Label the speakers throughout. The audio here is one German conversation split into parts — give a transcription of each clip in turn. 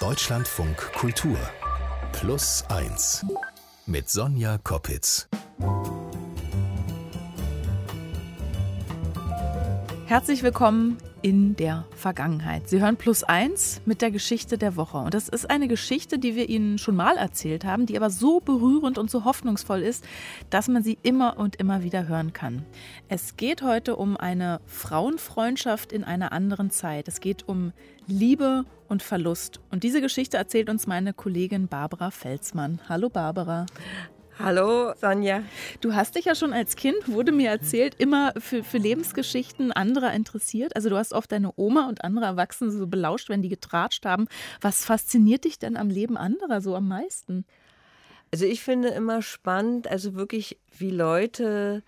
Speaker 1: Deutschlandfunk Kultur Plus 1 mit Sonja Koppitz.
Speaker 2: Herzlich willkommen in der Vergangenheit. Sie hören Plus eins mit der Geschichte der Woche. Und das ist eine Geschichte, die wir Ihnen schon mal erzählt haben, die aber so berührend und so hoffnungsvoll ist, dass man sie immer und immer wieder hören kann. Es geht heute um eine Frauenfreundschaft in einer anderen Zeit. Es geht um Liebe und Verlust. Und diese Geschichte erzählt uns meine Kollegin Barbara Felsmann. Hallo Barbara.
Speaker 3: Hallo Sonja.
Speaker 2: Du hast dich ja schon als Kind, wurde mir erzählt, immer für, für Lebensgeschichten anderer interessiert. Also du hast oft deine Oma und andere Erwachsene so belauscht, wenn die getratscht haben. Was fasziniert dich denn am Leben anderer so am meisten?
Speaker 3: Also ich finde immer spannend, also wirklich, wie Leute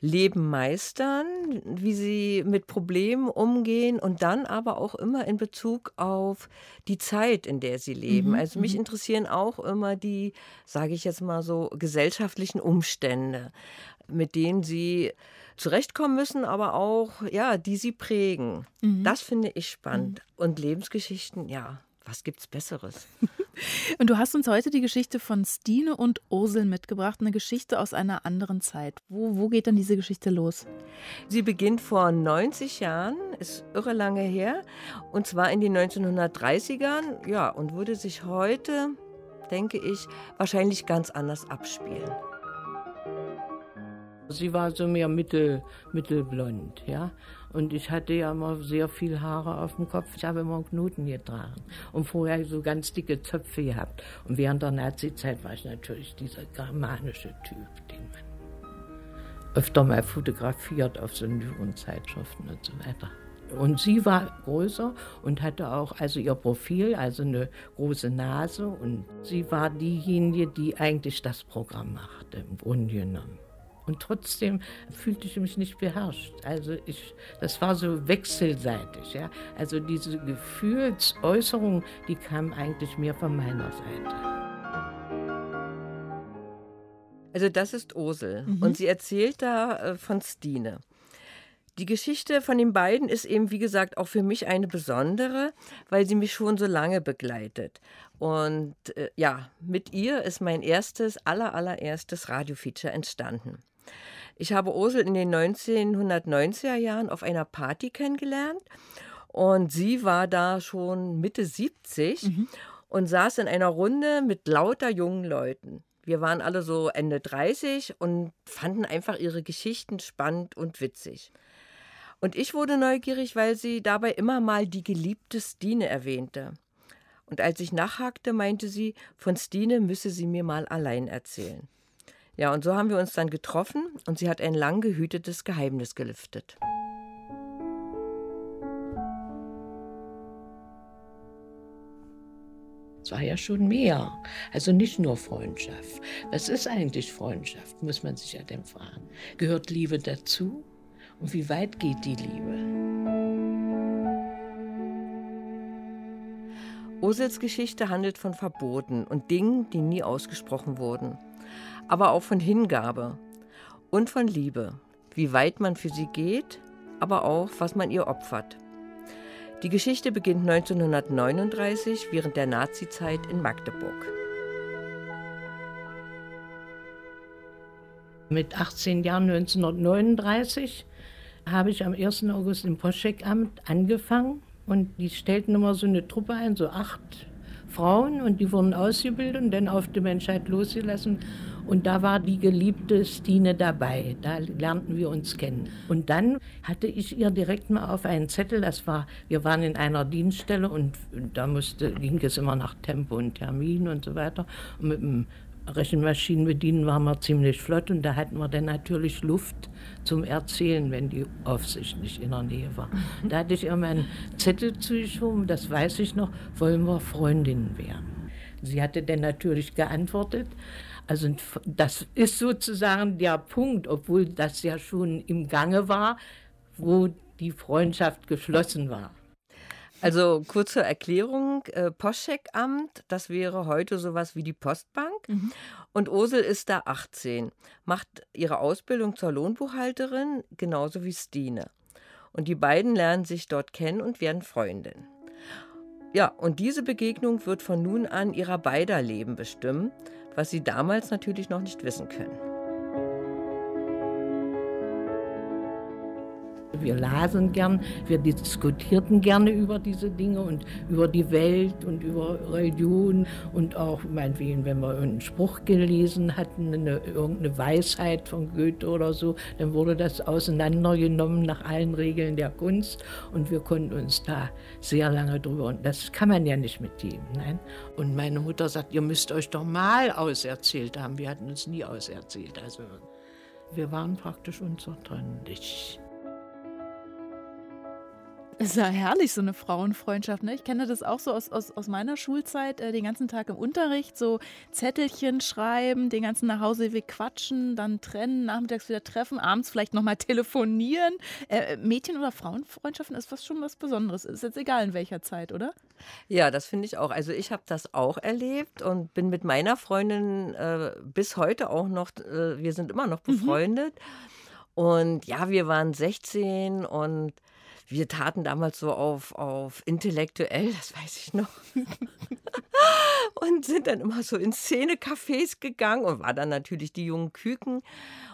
Speaker 3: Leben meistern, wie sie mit Problemen umgehen und dann aber auch immer in Bezug auf die Zeit, in der sie leben. Mhm. Also mich mhm. interessieren auch immer die, sage ich jetzt mal so, gesellschaftlichen Umstände, mit denen sie zurechtkommen müssen, aber auch, ja, die sie prägen. Mhm. Das finde ich spannend. Mhm. Und Lebensgeschichten, ja, was gibt's Besseres?
Speaker 2: Und du hast uns heute die Geschichte von Stine und Ursel mitgebracht, eine Geschichte aus einer anderen Zeit. Wo, wo geht denn diese Geschichte los?
Speaker 3: Sie beginnt vor 90 Jahren, ist irre lange her, und zwar in den 1930ern, ja, und würde sich heute, denke ich, wahrscheinlich ganz anders abspielen.
Speaker 4: Sie war so mehr mittel, mittelblond, ja. Und ich hatte ja immer sehr viel Haare auf dem Kopf. Ich habe immer Knoten getragen und vorher so ganz dicke Zöpfe gehabt. Und während der Nazi-Zeit war ich natürlich dieser germanische Typ, den man öfter mal fotografiert auf so Zeitschriften und so weiter. Und sie war größer und hatte auch also ihr Profil, also eine große Nase. Und sie war diejenige, die eigentlich das Programm machte, im Grunde genommen. Und trotzdem fühlte ich mich nicht beherrscht. Also ich, das war so wechselseitig. Ja? Also diese Gefühlsäußerung, die kam eigentlich mehr von meiner Seite.
Speaker 3: Also das ist Ursel mhm. und sie erzählt da äh, von Stine. Die Geschichte von den beiden ist eben, wie gesagt, auch für mich eine besondere, weil sie mich schon so lange begleitet. Und äh, ja, mit ihr ist mein erstes, aller, allererstes Radiofeature entstanden. Ich habe Ursel in den 1990er Jahren auf einer Party kennengelernt und sie war da schon Mitte 70 mhm. und saß in einer Runde mit lauter jungen Leuten. Wir waren alle so Ende 30 und fanden einfach ihre Geschichten spannend und witzig. Und ich wurde neugierig, weil sie dabei immer mal die geliebte Stine erwähnte. Und als ich nachhakte, meinte sie, von Stine müsse sie mir mal allein erzählen. Ja, und so haben wir uns dann getroffen und sie hat ein lang gehütetes Geheimnis gelüftet.
Speaker 4: Es war ja schon mehr. Also nicht nur Freundschaft. Was ist eigentlich Freundschaft, muss man sich ja dann fragen. Gehört Liebe dazu? Und wie weit geht die Liebe?
Speaker 3: Ursels Geschichte handelt von Verboten und Dingen, die nie ausgesprochen wurden aber auch von Hingabe und von Liebe, wie weit man für sie geht, aber auch, was man ihr opfert. Die Geschichte beginnt 1939 während der Nazizeit in Magdeburg.
Speaker 4: Mit 18 Jahren 1939 habe ich am 1. August im Postcheckamt angefangen und die stellten immer so eine Truppe ein, so acht Frauen und die wurden ausgebildet und dann auf die Menschheit losgelassen. Und da war die geliebte Stine dabei. Da lernten wir uns kennen. Und dann hatte ich ihr direkt mal auf einen Zettel, das war, wir waren in einer Dienststelle und da musste, ging es immer nach Tempo und Termin und so weiter. Und mit dem Rechenmaschinen bedienen waren wir ziemlich flott und da hatten wir dann natürlich Luft zum Erzählen, wenn die Aufsicht nicht in der Nähe war. Da hatte ich ihr meinen Zettel zugeschoben, das weiß ich noch, wollen wir Freundinnen werden. Sie hatte dann natürlich geantwortet, also das ist sozusagen der Punkt, obwohl das ja schon im Gange war, wo die Freundschaft geschlossen war.
Speaker 3: Also kurze Erklärung, äh, Postcheckamt, das wäre heute sowas wie die Postbank. Mhm. Und Ursel ist da 18, macht ihre Ausbildung zur Lohnbuchhalterin, genauso wie Stine. Und die beiden lernen sich dort kennen und werden Freundinnen. Ja, und diese Begegnung wird von nun an ihrer beider Leben bestimmen, was sie damals natürlich noch nicht wissen können.
Speaker 4: Wir lasen gern, wir diskutierten gerne über diese Dinge und über die Welt und über Religion und auch meinetwegen, wenn wir einen Spruch gelesen hatten, eine, irgendeine Weisheit von Goethe oder so, dann wurde das auseinandergenommen nach allen Regeln der Kunst und wir konnten uns da sehr lange drüber und das kann man ja nicht mit jedem. Nein? Und meine Mutter sagt, ihr müsst euch doch mal auserzählt haben. Wir hatten uns nie auserzählt. Also wir waren praktisch unzertrennlich.
Speaker 2: Ist ja herrlich, so eine Frauenfreundschaft. Ne? Ich kenne das auch so aus, aus, aus meiner Schulzeit, äh, den ganzen Tag im Unterricht, so Zettelchen schreiben, den ganzen Nachhauseweg quatschen, dann trennen, nachmittags wieder treffen, abends vielleicht nochmal telefonieren. Äh, Mädchen- oder Frauenfreundschaften ist was schon was Besonderes. Ist jetzt egal in welcher Zeit, oder?
Speaker 3: Ja, das finde ich auch. Also ich habe das auch erlebt und bin mit meiner Freundin äh, bis heute auch noch, äh, wir sind immer noch mhm. befreundet. Mhm. Und ja, wir waren 16 und wir taten damals so auf, auf intellektuell, das weiß ich noch. und sind dann immer so in Szenecafés gegangen und war dann natürlich die jungen Küken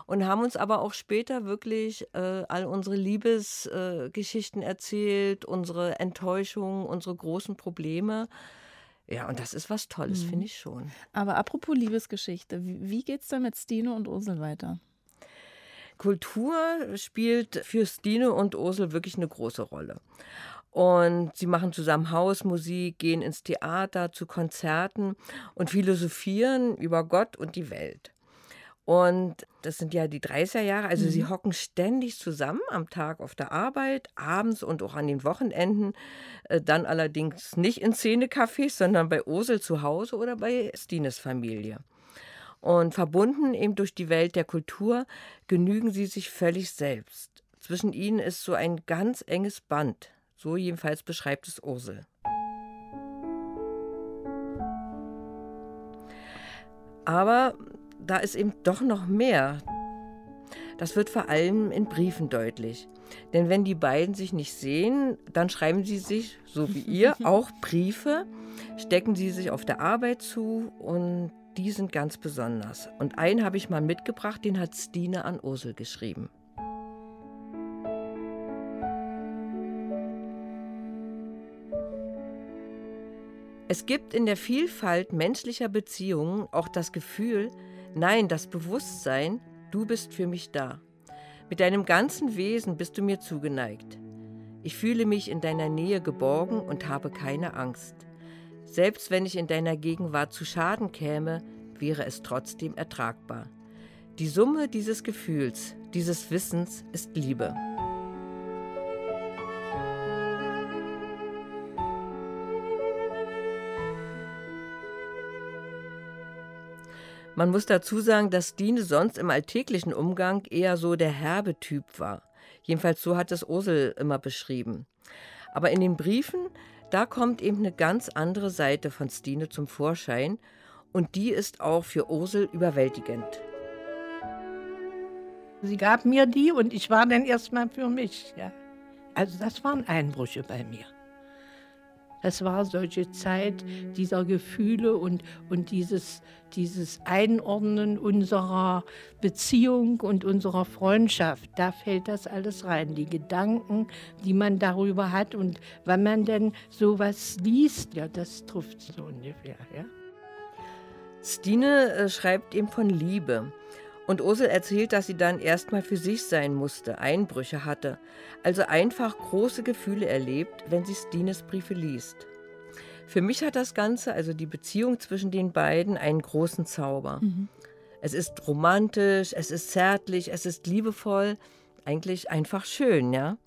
Speaker 3: und haben uns aber auch später wirklich äh, all unsere Liebesgeschichten äh, erzählt, unsere Enttäuschungen, unsere großen Probleme. Ja, und das ist was Tolles, mhm. finde ich schon.
Speaker 2: Aber apropos Liebesgeschichte, wie geht's dann mit Stine und Ursel weiter?
Speaker 3: Kultur spielt für Stine und Ursel wirklich eine große Rolle. Und sie machen zusammen Hausmusik, gehen ins Theater, zu Konzerten und philosophieren über Gott und die Welt. Und das sind ja die 30er Jahre, also mhm. sie hocken ständig zusammen am Tag auf der Arbeit, abends und auch an den Wochenenden, äh, dann allerdings nicht in Szenecafés, sondern bei Ursel zu Hause oder bei Stines Familie. Und verbunden eben durch die Welt der Kultur genügen sie sich völlig selbst. Zwischen ihnen ist so ein ganz enges Band. So jedenfalls beschreibt es Ursel. Aber da ist eben doch noch mehr. Das wird vor allem in Briefen deutlich. Denn wenn die beiden sich nicht sehen, dann schreiben sie sich, so wie ihr, auch Briefe, stecken sie sich auf der Arbeit zu und die sind ganz besonders. Und einen habe ich mal mitgebracht, den hat Stine an Ursel geschrieben. Es gibt in der Vielfalt menschlicher Beziehungen auch das Gefühl, nein, das Bewusstsein, du bist für mich da. Mit deinem ganzen Wesen bist du mir zugeneigt. Ich fühle mich in deiner Nähe geborgen und habe keine Angst. Selbst wenn ich in deiner Gegenwart zu Schaden käme, wäre es trotzdem ertragbar. Die Summe dieses Gefühls, dieses Wissens ist Liebe. Man muss dazu sagen, dass Dine sonst im alltäglichen Umgang eher so der herbe Typ war. Jedenfalls so hat es Ursel immer beschrieben. Aber in den Briefen da kommt eben eine ganz andere Seite von Stine zum Vorschein und die ist auch für Ursel überwältigend.
Speaker 4: Sie gab mir die und ich war dann erstmal für mich. Ja. Also das waren Einbrüche bei mir. Das war solche Zeit dieser Gefühle und, und dieses, dieses Einordnen unserer Beziehung und unserer Freundschaft. Da fällt das alles rein. Die Gedanken, die man darüber hat und wenn man denn sowas liest, ja, das trifft so ungefähr. Ja.
Speaker 3: Stine äh, schreibt ihm von Liebe. Und Ursel erzählt, dass sie dann erstmal für sich sein musste, Einbrüche hatte, also einfach große Gefühle erlebt, wenn sie Stines Briefe liest. Für mich hat das Ganze, also die Beziehung zwischen den beiden, einen großen Zauber. Mhm. Es ist romantisch, es ist zärtlich, es ist liebevoll, eigentlich einfach schön, ja.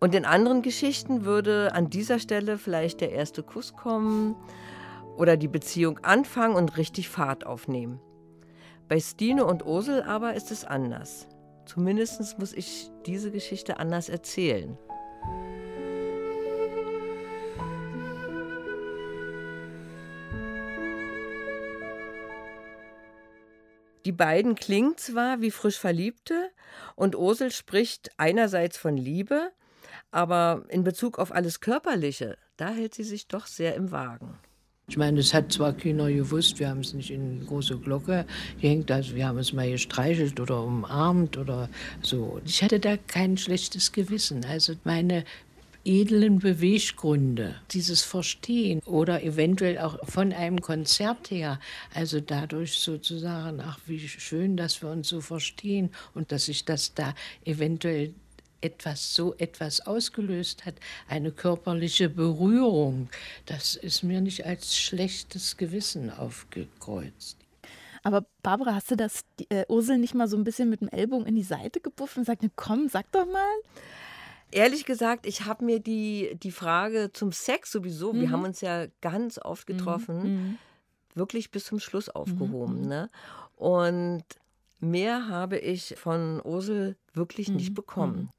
Speaker 3: Und in anderen Geschichten würde an dieser Stelle vielleicht der erste Kuss kommen oder die Beziehung anfangen und richtig Fahrt aufnehmen. Bei Stine und Ursel aber ist es anders. Zumindest muss ich diese Geschichte anders erzählen. Die beiden klingen zwar wie frisch Verliebte und Ursel spricht einerseits von Liebe, aber in Bezug auf alles Körperliche, da hält sie sich doch sehr im Wagen.
Speaker 4: Ich meine, es hat zwar keiner gewusst, wir haben es nicht in große Glocke gehängt, also wir haben es mal gestreichelt oder umarmt oder so. Ich hatte da kein schlechtes Gewissen. Also meine edlen Beweggründe, dieses Verstehen oder eventuell auch von einem Konzert her, also dadurch sozusagen, ach wie schön, dass wir uns so verstehen und dass sich das da eventuell etwas so etwas ausgelöst hat, eine körperliche Berührung, das ist mir nicht als schlechtes Gewissen aufgekreuzt.
Speaker 2: Aber Barbara, hast du das äh, Ursel nicht mal so ein bisschen mit dem Ellbogen in die Seite gepufft und sagt, komm, sag doch mal?
Speaker 3: Ehrlich gesagt, ich habe mir die, die Frage zum Sex sowieso, mhm. wir haben uns ja ganz oft mhm. getroffen, mhm. wirklich bis zum Schluss aufgehoben. Mhm. Ne? Und mehr habe ich von Ursel wirklich nicht mhm. bekommen.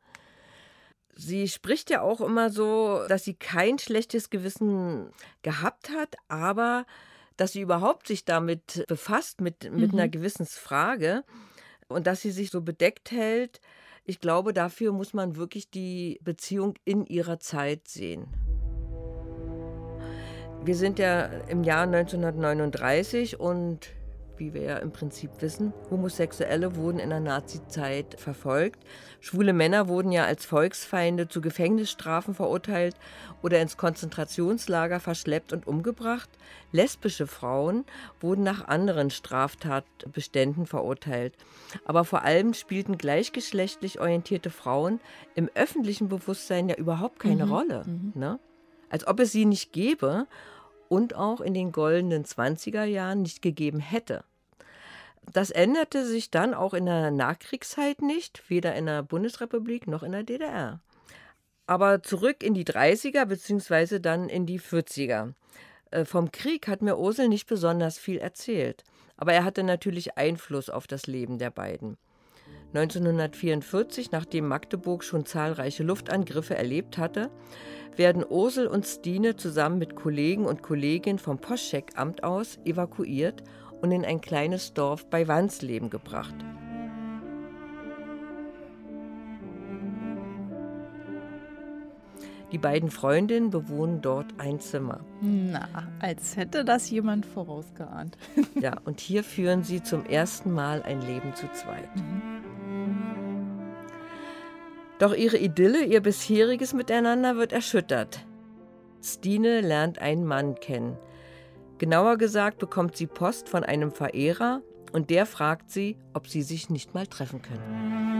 Speaker 3: Mhm. Sie spricht ja auch immer so, dass sie kein schlechtes Gewissen gehabt hat, aber dass sie überhaupt sich damit befasst, mit, mit einer Gewissensfrage und dass sie sich so bedeckt hält, ich glaube, dafür muss man wirklich die Beziehung in ihrer Zeit sehen. Wir sind ja im Jahr 1939 und wie wir ja im Prinzip wissen, Homosexuelle wurden in der Nazizeit verfolgt. Schwule Männer wurden ja als Volksfeinde zu Gefängnisstrafen verurteilt oder ins Konzentrationslager verschleppt und umgebracht. Lesbische Frauen wurden nach anderen Straftatbeständen verurteilt. Aber vor allem spielten gleichgeschlechtlich orientierte Frauen im öffentlichen Bewusstsein ja überhaupt keine mhm. Rolle. Mhm. Ne? Als ob es sie nicht gäbe und auch in den goldenen 20er Jahren nicht gegeben hätte. Das änderte sich dann auch in der Nachkriegszeit nicht, weder in der Bundesrepublik noch in der DDR. Aber zurück in die 30er bzw. dann in die 40er. Äh, vom Krieg hat mir Ursel nicht besonders viel erzählt, aber er hatte natürlich Einfluss auf das Leben der beiden. 1944, nachdem Magdeburg schon zahlreiche Luftangriffe erlebt hatte, werden Ursel und Stine zusammen mit Kollegen und Kolleginnen vom Postcheckamt aus evakuiert und in ein kleines Dorf bei Wansleben gebracht. Die beiden Freundinnen bewohnen dort ein Zimmer.
Speaker 2: Na, als hätte das jemand vorausgeahnt.
Speaker 3: ja, und hier führen sie zum ersten Mal ein Leben zu zweit. Mhm. Doch ihre Idylle, ihr bisheriges Miteinander wird erschüttert. Stine lernt einen Mann kennen. Genauer gesagt bekommt sie Post von einem Verehrer und der fragt sie, ob sie sich nicht mal treffen können.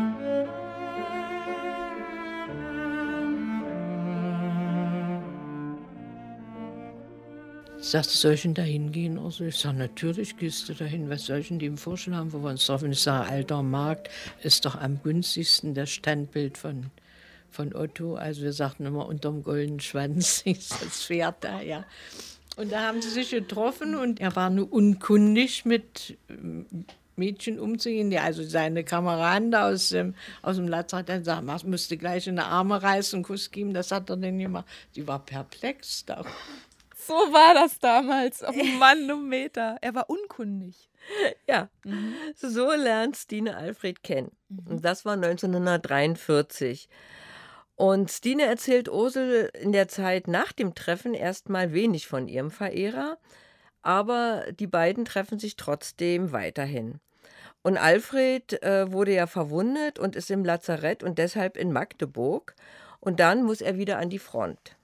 Speaker 4: Sagt, soll ich denn da hingehen? Also ich sage, natürlich gehst du dahin. Was soll ich denn dem vorschlagen, wo wir uns treffen? Ich sage, alter Markt ist doch am günstigsten das Standbild von, von Otto. Also wir sagten immer unterm goldenen Schwanz ist das Pferd da, ja. Und da haben sie sich getroffen und er war nur unkundig mit ähm, Mädchen umzugehen, die also seine Kameraden da aus dem, aus dem Lazarett dann sagen, man müsste gleich in die Arme reißen, Kuss geben, das hat er denn gemacht. Die war perplex da.
Speaker 2: So war das damals. Oh Manometer. Er war unkundig.
Speaker 3: Ja, mhm. so lernt Stine Alfred kennen. Mhm. Und das war 1943. Und Stine erzählt Ursel in der Zeit nach dem Treffen erstmal wenig von ihrem Verehrer, aber die beiden treffen sich trotzdem weiterhin. Und Alfred äh, wurde ja verwundet und ist im Lazarett und deshalb in Magdeburg. Und dann muss er wieder an die Front.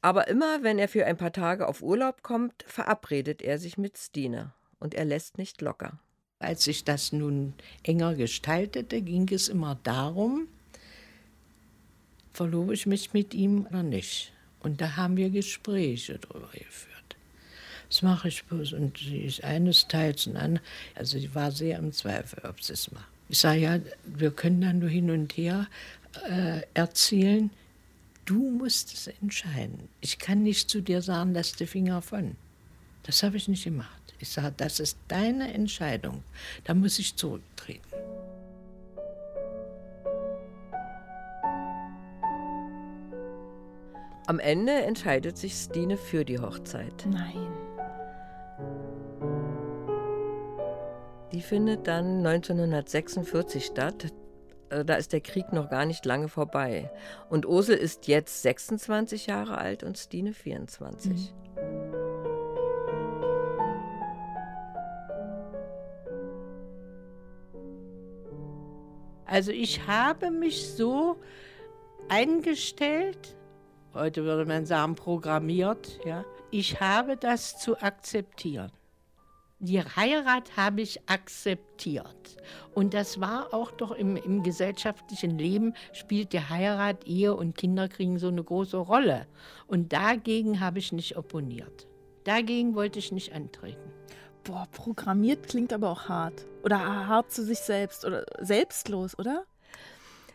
Speaker 3: Aber immer, wenn er für ein paar Tage auf Urlaub kommt, verabredet er sich mit Stine und er lässt nicht locker.
Speaker 4: Als sich das nun enger gestaltete, ging es immer darum, verlobe ich mich mit ihm oder nicht. Und da haben wir Gespräche darüber geführt. Das mache ich bloß. Und sie ist eines Teils und anderes. Also sie war sehr im Zweifel, ob sie es macht. Ich sage ja, wir können dann nur hin und her äh, erzählen. Du musst es entscheiden. Ich kann nicht zu dir sagen, lass die Finger von. Das habe ich nicht gemacht. Ich sage, das ist deine Entscheidung. Da muss ich zurücktreten.
Speaker 3: Am Ende entscheidet sich Stine für die Hochzeit.
Speaker 2: Nein.
Speaker 3: Die findet dann 1946 statt. Äh, da ist der Krieg noch gar nicht lange vorbei. Und Ursel ist jetzt 26 Jahre alt und Stine 24. Mhm.
Speaker 4: Also ich habe mich so eingestellt, heute würde man sagen programmiert, ja. Ich habe das zu akzeptieren. Die Heirat habe ich akzeptiert. Und das war auch doch im, im gesellschaftlichen Leben, spielt die Heirat, Ehe und Kinder kriegen so eine große Rolle. Und dagegen habe ich nicht opponiert. Dagegen wollte ich nicht antreten.
Speaker 2: Boah, programmiert klingt aber auch hart. Oder hart zu sich selbst oder selbstlos, oder?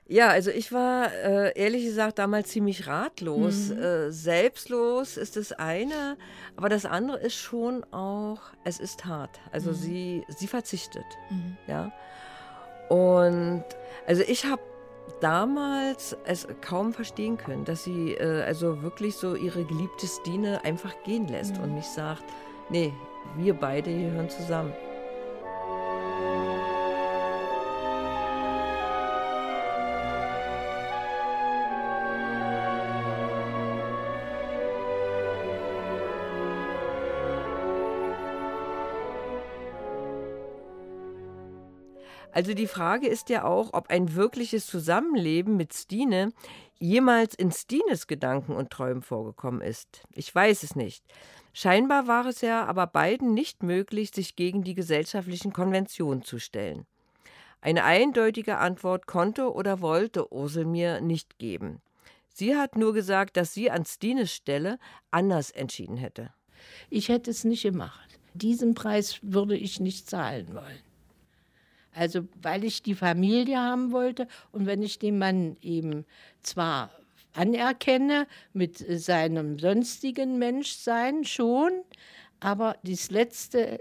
Speaker 3: Ja, also ich war äh, ehrlich gesagt damals ziemlich ratlos. Mhm. Äh, selbstlos ist das eine, aber das andere ist schon auch, es ist hart. Also mhm. sie, sie verzichtet. Mhm. Ja. Und also ich habe damals es kaum verstehen können, dass sie äh, also wirklich so ihre geliebte Stine einfach gehen lässt und mhm. nicht sagt, nee, wir beide gehören zusammen. Also die Frage ist ja auch, ob ein wirkliches Zusammenleben mit Stine jemals in Stines Gedanken und Träumen vorgekommen ist. Ich weiß es nicht. Scheinbar war es ja aber beiden nicht möglich, sich gegen die gesellschaftlichen Konventionen zu stellen. Eine eindeutige Antwort konnte oder wollte Ursel mir nicht geben. Sie hat nur gesagt, dass sie an Stines Stelle anders entschieden hätte.
Speaker 4: Ich hätte es nicht gemacht. Diesen Preis würde ich nicht zahlen wollen. Also weil ich die Familie haben wollte und wenn ich den Mann eben zwar anerkenne mit seinem sonstigen Menschsein schon, aber das letzte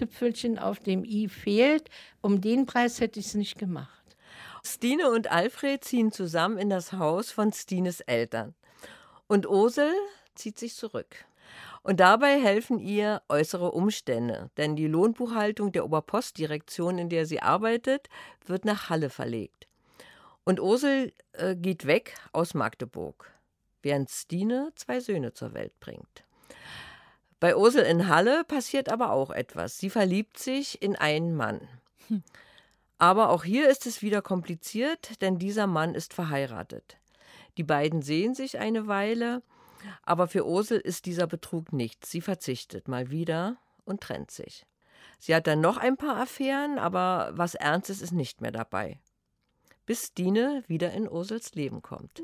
Speaker 4: Tüpfelchen auf dem i fehlt. Um den Preis hätte ich es nicht gemacht.
Speaker 3: Stine und Alfred ziehen zusammen in das Haus von Stines Eltern. Und Ursel zieht sich zurück. Und dabei helfen ihr äußere Umstände, denn die Lohnbuchhaltung der Oberpostdirektion, in der sie arbeitet, wird nach Halle verlegt. Und Ursel äh, geht weg aus Magdeburg, während Stine zwei Söhne zur Welt bringt. Bei Ursel in Halle passiert aber auch etwas. Sie verliebt sich in einen Mann. Hm. Aber auch hier ist es wieder kompliziert, denn dieser Mann ist verheiratet. Die beiden sehen sich eine Weile, aber für Ursel ist dieser Betrug nichts. Sie verzichtet mal wieder und trennt sich. Sie hat dann noch ein paar Affären, aber was Ernstes ist nicht mehr dabei. Bis Stine wieder in Ursels Leben kommt.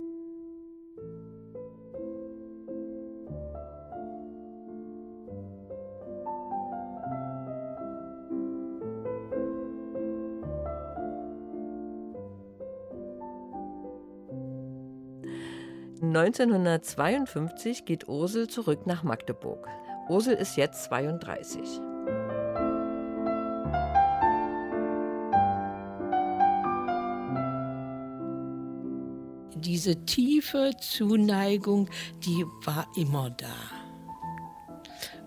Speaker 3: 1952 geht Ursel zurück nach Magdeburg. Ursel ist jetzt 32.
Speaker 4: Diese tiefe Zuneigung, die war immer da.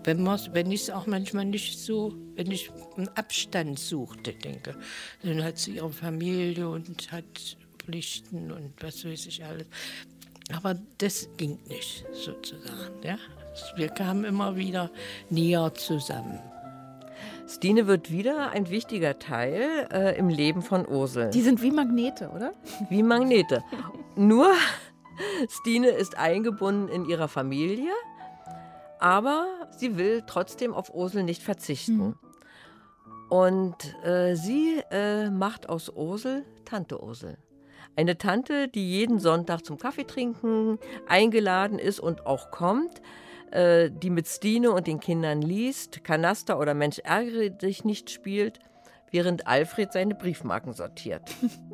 Speaker 4: Wenn, wenn ich es auch manchmal nicht so, wenn ich einen Abstand suchte, denke, dann hat sie ihre Familie und hat Pflichten und was weiß ich alles. Aber das ging nicht sozusagen. Ja? Wir kamen immer wieder näher zusammen.
Speaker 3: Stine wird wieder ein wichtiger Teil äh, im Leben von Ursel.
Speaker 2: Die sind wie Magnete, oder?
Speaker 3: Wie Magnete. Nur Stine ist eingebunden in ihrer Familie, aber sie will trotzdem auf Ursel nicht verzichten. Mhm. Und äh, sie äh, macht aus Ursel Tante Ursel. Eine Tante, die jeden Sonntag zum Kaffeetrinken eingeladen ist und auch kommt, äh, die mit Stine und den Kindern liest, Kanaster oder Mensch ärgere dich nicht spielt, während Alfred seine Briefmarken sortiert.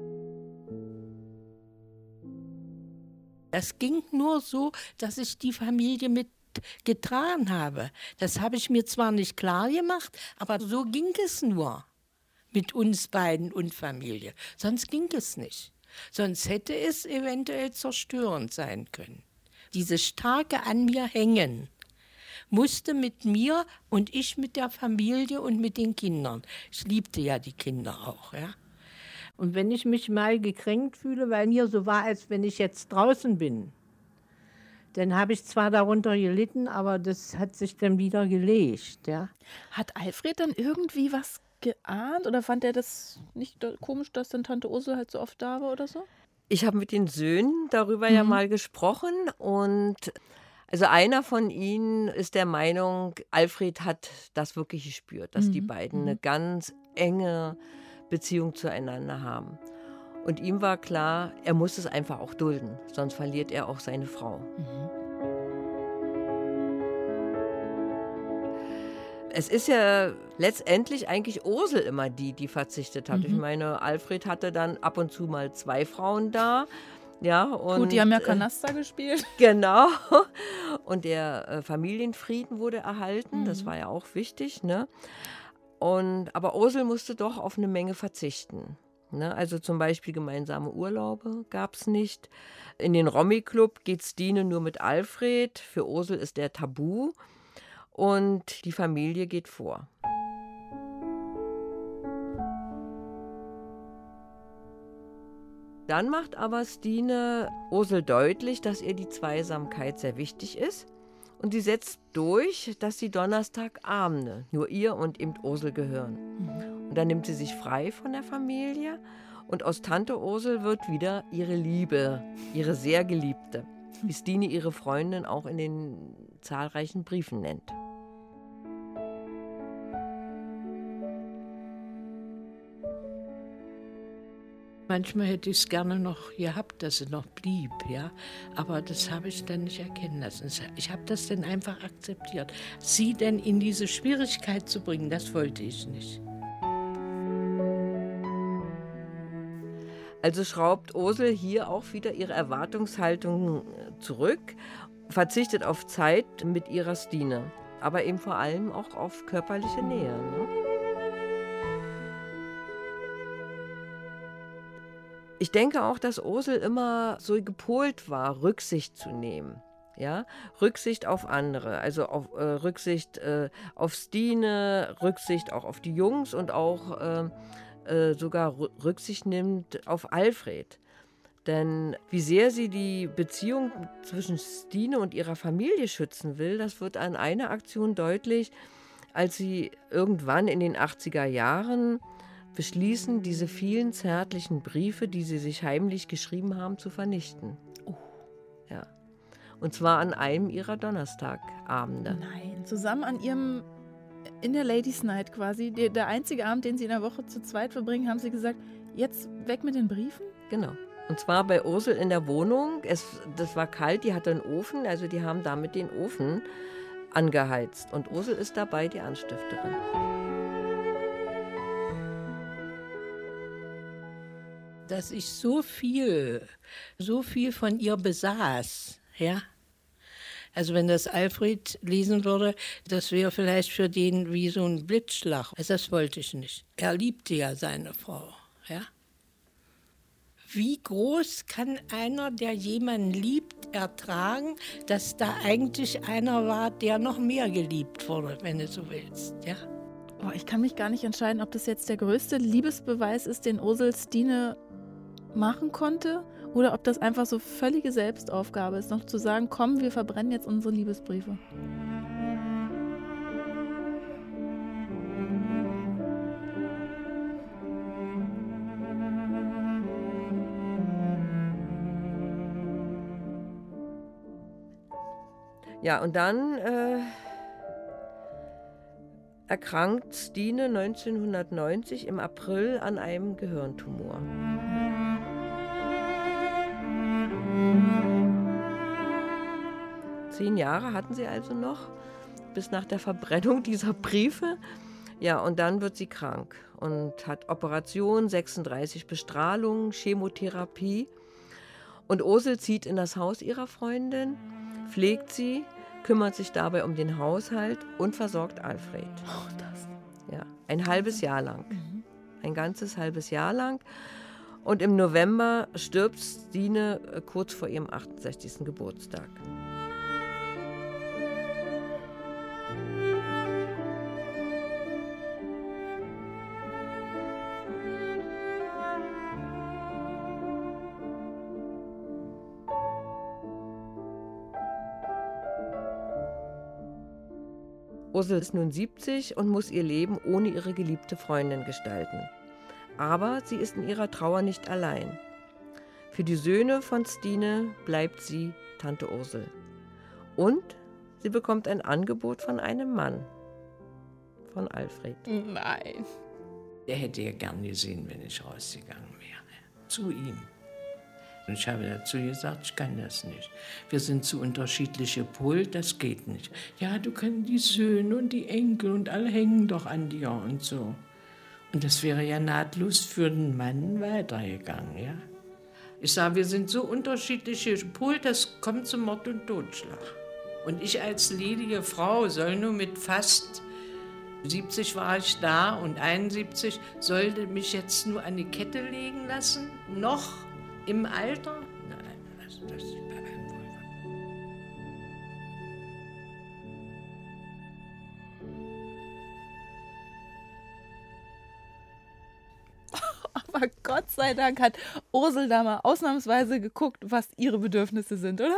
Speaker 4: Das ging nur so, dass ich die Familie mit getragen habe. Das habe ich mir zwar nicht klar gemacht, aber so ging es nur mit uns beiden und Familie. Sonst ging es nicht. Sonst hätte es eventuell zerstörend sein können. Dieses starke an mir hängen musste mit mir und ich mit der Familie und mit den Kindern. Ich liebte ja die Kinder auch, ja. Und wenn ich mich mal gekränkt fühle, weil mir so war, als wenn ich jetzt draußen bin, dann habe ich zwar darunter gelitten, aber das hat sich dann wieder gelegt. Ja.
Speaker 2: Hat Alfred dann irgendwie was geahnt oder fand er das nicht komisch, dass dann Tante Ursel halt so oft da war oder so?
Speaker 3: Ich habe mit den Söhnen darüber mhm. ja mal gesprochen und also einer von ihnen ist der Meinung, Alfred hat das wirklich gespürt, dass mhm. die beiden eine mhm. ganz enge Beziehung zueinander haben. Und ihm war klar, er muss es einfach auch dulden, sonst verliert er auch seine Frau. Mhm. Es ist ja letztendlich eigentlich Ursel immer die, die verzichtet hat. Mhm. Ich meine, Alfred hatte dann ab und zu mal zwei Frauen da. Ja, und,
Speaker 2: Gut, die haben ja Kanaster äh, gespielt.
Speaker 3: Genau. Und der äh, Familienfrieden wurde erhalten. Mhm. Das war ja auch wichtig. Ne? Und, aber Ursel musste doch auf eine Menge verzichten. Ne? Also zum Beispiel gemeinsame Urlaube gab es nicht. In den Romy-Club geht Stine nur mit Alfred. Für Ursel ist der Tabu. Und die Familie geht vor. Dann macht aber Stine Ursel deutlich, dass ihr die Zweisamkeit sehr wichtig ist. Und sie setzt durch, dass die Donnerstagabende nur ihr und eben Ursel gehören. Mhm. Und dann nimmt sie sich frei von der Familie und aus Tante Ursel wird wieder ihre Liebe, ihre sehr Geliebte, wie Stine ihre Freundin auch in den zahlreichen Briefen nennt.
Speaker 4: Manchmal hätte ich es gerne noch gehabt, dass sie noch blieb, ja. Aber das habe ich dann nicht erkennen lassen. Ich habe das dann einfach akzeptiert. Sie denn in diese Schwierigkeit zu bringen, das wollte ich nicht.
Speaker 3: Also schraubt Ursel hier auch wieder ihre Erwartungshaltung äh, zurück, verzichtet auf Zeit mit ihrer Stine, aber eben vor allem auch auf körperliche Nähe. Ich denke auch, dass Ursel immer so gepolt war, Rücksicht zu nehmen. Ja, Rücksicht auf andere, also auf äh, Rücksicht äh, auf Stine, Rücksicht auch auf die Jungs und auch äh, äh sogar Rücksicht nimmt auf Alfred. Denn wie sehr sie die Beziehung zwischen Stine und ihrer Familie schützen will, das wird an einer Aktion deutlich, als sie irgendwann in den 80er Jahren beschließen, diese vielen zärtlichen Briefe, die sie sich heimlich geschrieben haben, zu vernichten. Oh. Ja. Und zwar an einem ihrer Donnerstagabende.
Speaker 2: Nein, zusammen an ihrem in der Ladies Night quasi, der, der einzige Abend, den sie in der Woche zu zweit verbringen, haben sie gesagt, jetzt weg mit den Briefen?
Speaker 3: Genau. Und zwar bei Ursel in der Wohnung. Es, das war kalt, die hatte einen Ofen, also die haben damit den Ofen angeheizt. Und Ursel ist dabei die Anstifterin.
Speaker 4: Dass ich so viel, so viel von ihr besaß, ja. Also wenn das Alfred lesen würde, das wäre vielleicht für den wie so ein Blitzschlag. Also das wollte ich nicht. Er liebte ja seine Frau, ja. Wie groß kann einer, der jemanden liebt, ertragen, dass da eigentlich einer war, der noch mehr geliebt wurde, wenn du so willst, ja?
Speaker 2: Ich kann mich gar nicht entscheiden, ob das jetzt der größte Liebesbeweis ist, den Ursel Stine machen konnte oder ob das einfach so völlige Selbstaufgabe ist, noch zu sagen, komm, wir verbrennen jetzt unsere Liebesbriefe.
Speaker 3: Ja, und dann äh, erkrankt Stine 1990 im April an einem Gehirntumor. Zehn Jahre hatten sie also noch, bis nach der Verbrennung dieser Briefe. Ja, und dann wird sie krank und hat Operation, 36 Bestrahlungen, Chemotherapie. Und Ursel zieht in das Haus ihrer Freundin, pflegt sie, kümmert sich dabei um den Haushalt und versorgt Alfred.
Speaker 2: Oh, das.
Speaker 3: Ja, ein halbes Jahr lang. Mhm. Ein ganzes halbes Jahr lang. Und im November stirbt Stine äh, kurz vor ihrem 68. Geburtstag. Ursel ist nun 70 und muss ihr Leben ohne ihre geliebte Freundin gestalten. Aber sie ist in ihrer Trauer nicht allein. Für die Söhne von Stine bleibt sie Tante Ursel. Und sie bekommt ein Angebot von einem Mann. Von Alfred.
Speaker 2: Nein.
Speaker 4: Er hätte ja gern gesehen, wenn ich rausgegangen wäre. Zu ihm. Und ich habe dazu gesagt, ich kann das nicht. Wir sind zu unterschiedliche Pol, das geht nicht. Ja, du kannst die Söhne und die Enkel und alle hängen doch an dir und so. Und das wäre ja nahtlos für den Mann weitergegangen, ja. Ich sage, wir sind so unterschiedliche Pol, das kommt zum Mord und Totschlag. Und ich als ledige Frau soll nur mit fast 70 war ich da und 71 sollte mich jetzt nur an die Kette legen lassen, noch im Alter? Nein, also das ist bei einem wohl.
Speaker 2: Aber Gott sei Dank hat Ursel da mal ausnahmsweise geguckt, was ihre Bedürfnisse sind, oder?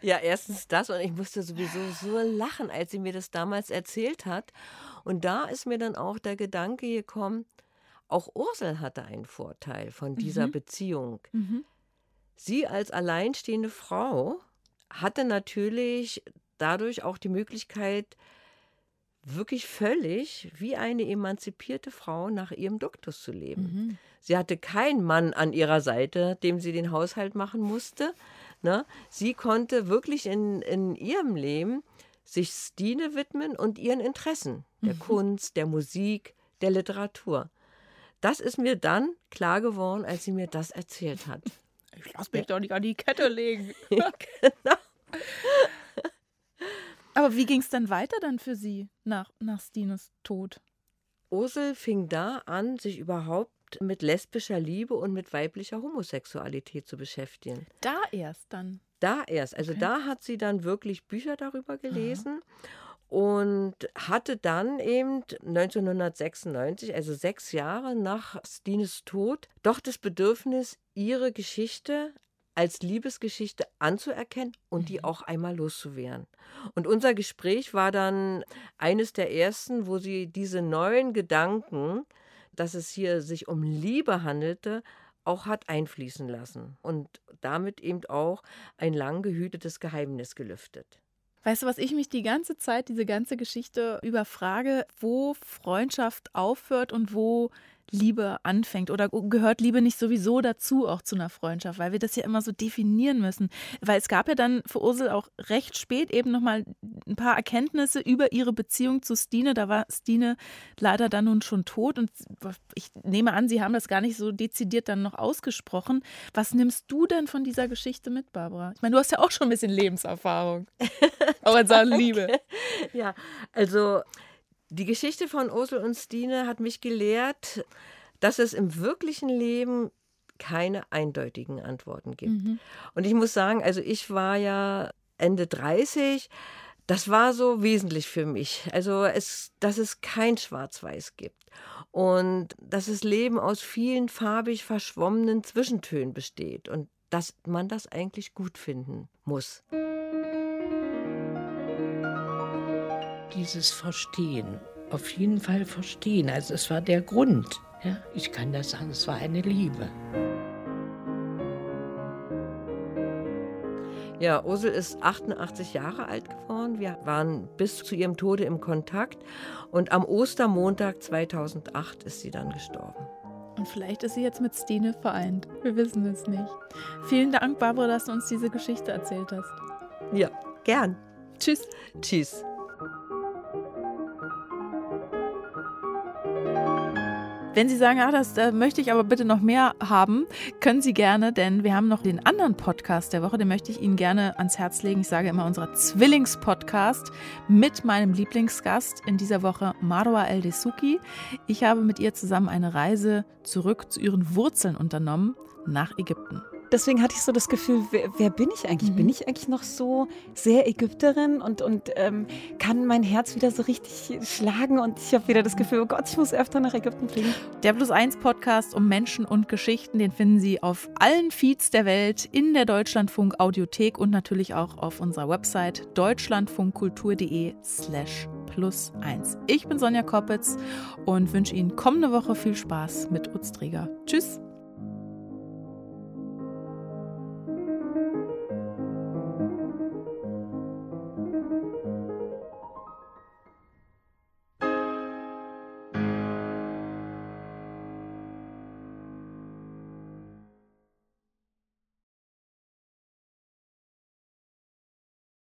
Speaker 3: Ja, erstens das und ich musste sowieso so lachen, als sie mir das damals erzählt hat. Und da ist mir dann auch der Gedanke gekommen, auch Ursel hatte einen Vorteil von dieser Beziehung. Sie als alleinstehende Frau hatte natürlich dadurch auch die Möglichkeit, wirklich völlig wie eine emanzipierte Frau nach ihrem Duktus zu leben. Sie hatte keinen Mann an ihrer Seite, dem sie den Haushalt machen musste. Ne? Sie konnte wirklich in, in ihrem Leben sich Stine widmen und ihren Interessen, der Kunst, der Musik, der Literatur. Das ist mir dann klar geworden, als sie mir das erzählt hat.
Speaker 2: Ich lass mich doch nicht an die Kette legen.
Speaker 3: genau.
Speaker 2: Aber wie ging es dann weiter dann für sie nach, nach Stines Tod?
Speaker 3: Ursel fing da an, sich überhaupt mit lesbischer Liebe und mit weiblicher Homosexualität zu beschäftigen.
Speaker 2: Da erst dann.
Speaker 3: Da erst. Also
Speaker 2: Okay.
Speaker 3: da hat sie dann wirklich Bücher darüber gelesen und hatte dann eben 1996, also sechs Jahre nach Stines Tod, doch das Bedürfnis, ihre Geschichte als Liebesgeschichte anzuerkennen und die auch einmal loszuwerden. Und unser Gespräch war dann eines der ersten, wo sie diese neuen Gedanken, dass es hier sich um Liebe handelte, auch hat einfließen lassen und damit eben auch ein lang gehütetes Geheimnis gelüftet.
Speaker 2: Weißt du, was ich mich die ganze Zeit, diese ganze Geschichte überfrage, wo Freundschaft aufhört und wo Liebe anfängt? Oder gehört Liebe nicht sowieso dazu, auch zu einer Freundschaft? Weil wir das ja immer so definieren müssen. Weil es gab ja dann für Ursel auch recht spät eben nochmal ein paar Erkenntnisse über ihre Beziehung zu Stine. Da war Stine leider dann nun schon tot. Und ich nehme an, Sie haben das gar nicht so dezidiert dann noch ausgesprochen. Was nimmst du denn von dieser Geschichte mit, Barbara? Ich meine, du hast ja auch schon ein bisschen Lebenserfahrung. auch in Sachen Liebe.
Speaker 3: Ja, also die Geschichte von Ursel und Stine hat mich gelehrt, dass es im wirklichen Leben keine eindeutigen Antworten gibt. Und ich muss sagen, also ich war ja Ende 30, das war so wesentlich für mich. Also es, dass es kein Schwarz-Weiß gibt und dass das Leben aus vielen farbig verschwommenen Zwischentönen besteht und dass man das eigentlich gut finden muss.
Speaker 4: Dieses Verstehen, auf jeden Fall verstehen. Also es war der Grund. Ja? Ich kann das sagen, es war eine Liebe.
Speaker 3: Ja, Ursel ist 88 Jahre alt geworden. Wir waren bis zu ihrem Tode im Kontakt. Und am Ostermontag 2008 ist sie dann gestorben.
Speaker 2: Und vielleicht ist sie jetzt mit Stine vereint. Wir wissen es nicht. Vielen Dank, Barbara, dass du uns diese Geschichte erzählt hast.
Speaker 3: Ja, gern.
Speaker 2: Tschüss.
Speaker 3: Tschüss.
Speaker 2: Wenn Sie sagen, ah, das da möchte ich aber bitte noch mehr haben, können Sie gerne, denn wir haben noch den anderen Podcast der Woche, den möchte ich Ihnen gerne ans Herz legen. Ich sage immer unser Zwillingspodcast mit meinem Lieblingsgast in dieser Woche, Marwa El Desuki. Ich habe mit ihr zusammen eine Reise zurück zu ihren Wurzeln unternommen nach Ägypten.
Speaker 5: Deswegen hatte ich so das Gefühl, wer, wer bin ich eigentlich? Mhm. Bin ich eigentlich noch so sehr Ägypterin und, und ähm, kann mein Herz wieder so richtig schlagen und ich habe wieder das Gefühl, oh Gott, ich muss öfter nach Ägypten fliegen.
Speaker 2: Der Plus 1 Podcast um Menschen und Geschichten, den finden Sie auf allen Feeds der Welt, in der Deutschlandfunk Audiothek und natürlich auch auf unserer Website deutschlandfunkkultur.de slash plus 1. Ich bin Sonja Koppitz und wünsche Ihnen kommende Woche viel Spaß mit Utz Tschüss!